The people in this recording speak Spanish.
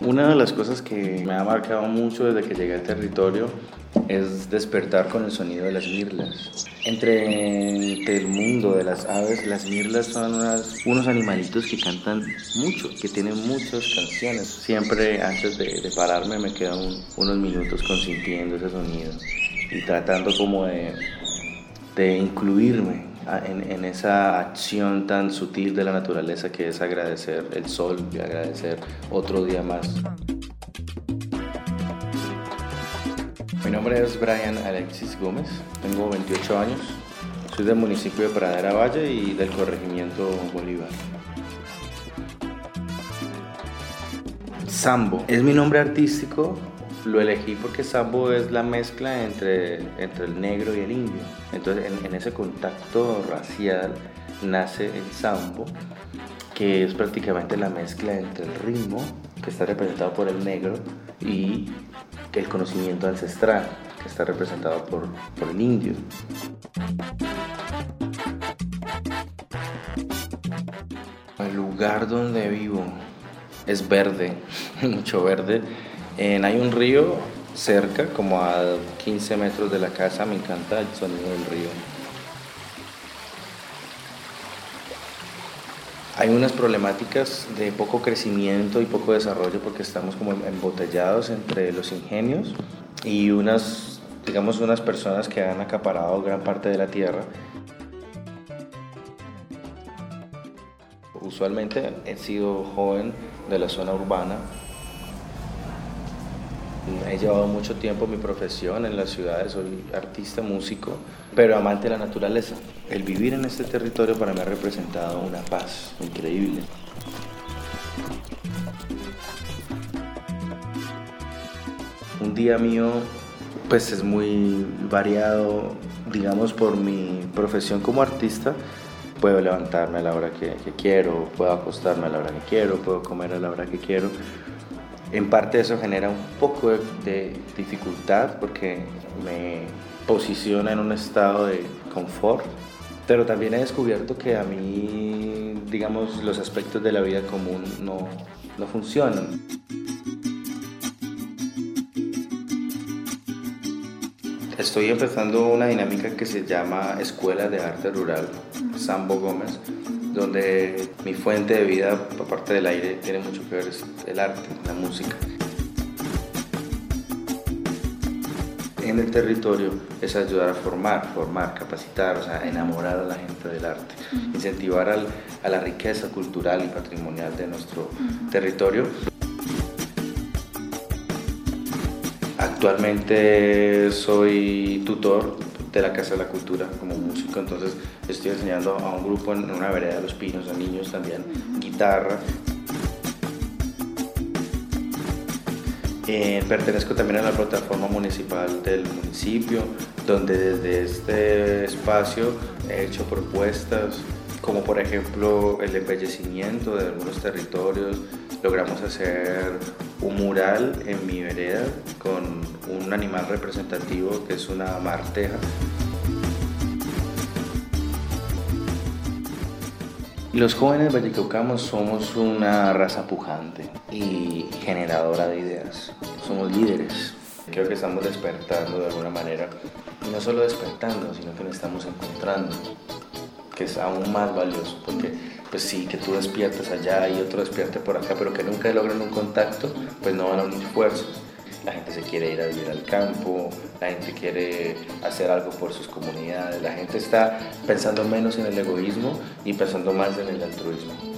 Una de las cosas que me ha marcado mucho desde que llegué al territorio es despertar con el sonido de las mirlas. Entre, el mundo de las aves, las mirlas son unos animalitos que cantan mucho, que tienen muchas canciones. Siempre antes de, pararme me quedo unos minutos consintiendo ese sonido y tratando como de incluirme en, esa acción tan sutil de la naturaleza que es agradecer el sol y agradecer otro día más. Mi nombre es Brian Alexis Gómez, tengo 28 años, soy del municipio de Pradera Valle y del corregimiento Bolívar. Sambo es mi nombre artístico, lo elegí porque Sambo es la mezcla entre, entre el negro y el indio. Entonces en, en ese contacto racial nace el Sambo, que es prácticamente la mezcla entre el ritmo, que está representado por el negro, y el conocimiento ancestral, que está representado por, por el indio. El lugar donde vivo es verde, mucho verde. Hay un río cerca, como a 15 metros de la casa, me encanta el sonido del río. Hay unas problemáticas de poco crecimiento y poco desarrollo porque estamos como embotellados entre los ingenios y unas, digamos, unas personas que han acaparado gran parte de la tierra. Usualmente he sido joven de la zona urbana, He llevado mucho tiempo mi profesión en las ciudades, soy artista, músico, pero amante de la naturaleza. El vivir en este territorio para mí ha representado una paz increíble. Un día mío pues es muy variado, digamos, por mi profesión como artista. Puedo levantarme a la hora que, que quiero, puedo acostarme a la hora que quiero, puedo comer a la hora que quiero en parte eso genera un poco de, dificultad porque me posiciona en un estado de confort, pero también he descubierto que a mí, digamos, los aspectos de la vida común no, no funcionan. Estoy empezando una dinámica que se llama Escuela de Arte Rural, Sambo Gómez, donde mi fuente de vida, aparte del aire, tiene mucho que ver es el arte, la música. En el territorio es ayudar a formar, formar, capacitar, o sea, enamorar a la gente del arte, incentivar a la riqueza cultural y patrimonial de nuestro territorio. Actualmente soy tutor de la Casa de la Cultura como músico, entonces estoy enseñando a un grupo en una vereda de los pinos, a niños también, guitarra. Eh, pertenezco también a la plataforma municipal del municipio, donde desde este espacio he hecho propuestas como por ejemplo el embellecimiento de algunos territorios. Logramos hacer un mural en mi vereda con un animal representativo que es una marteja. Los jóvenes vallecaucanos somos una raza pujante y generadora de ideas. Somos líderes. Creo que estamos despertando de alguna manera. Y no solo despertando, sino que nos estamos encontrando, que es aún más valioso, porque pues sí, que tú despiertes allá y otro despierte por acá, pero que nunca logran un contacto, pues no van a unir fuerzas. La gente se quiere ir a vivir al campo, la gente quiere hacer algo por sus comunidades, la gente está pensando menos en el egoísmo y pensando más en el altruismo.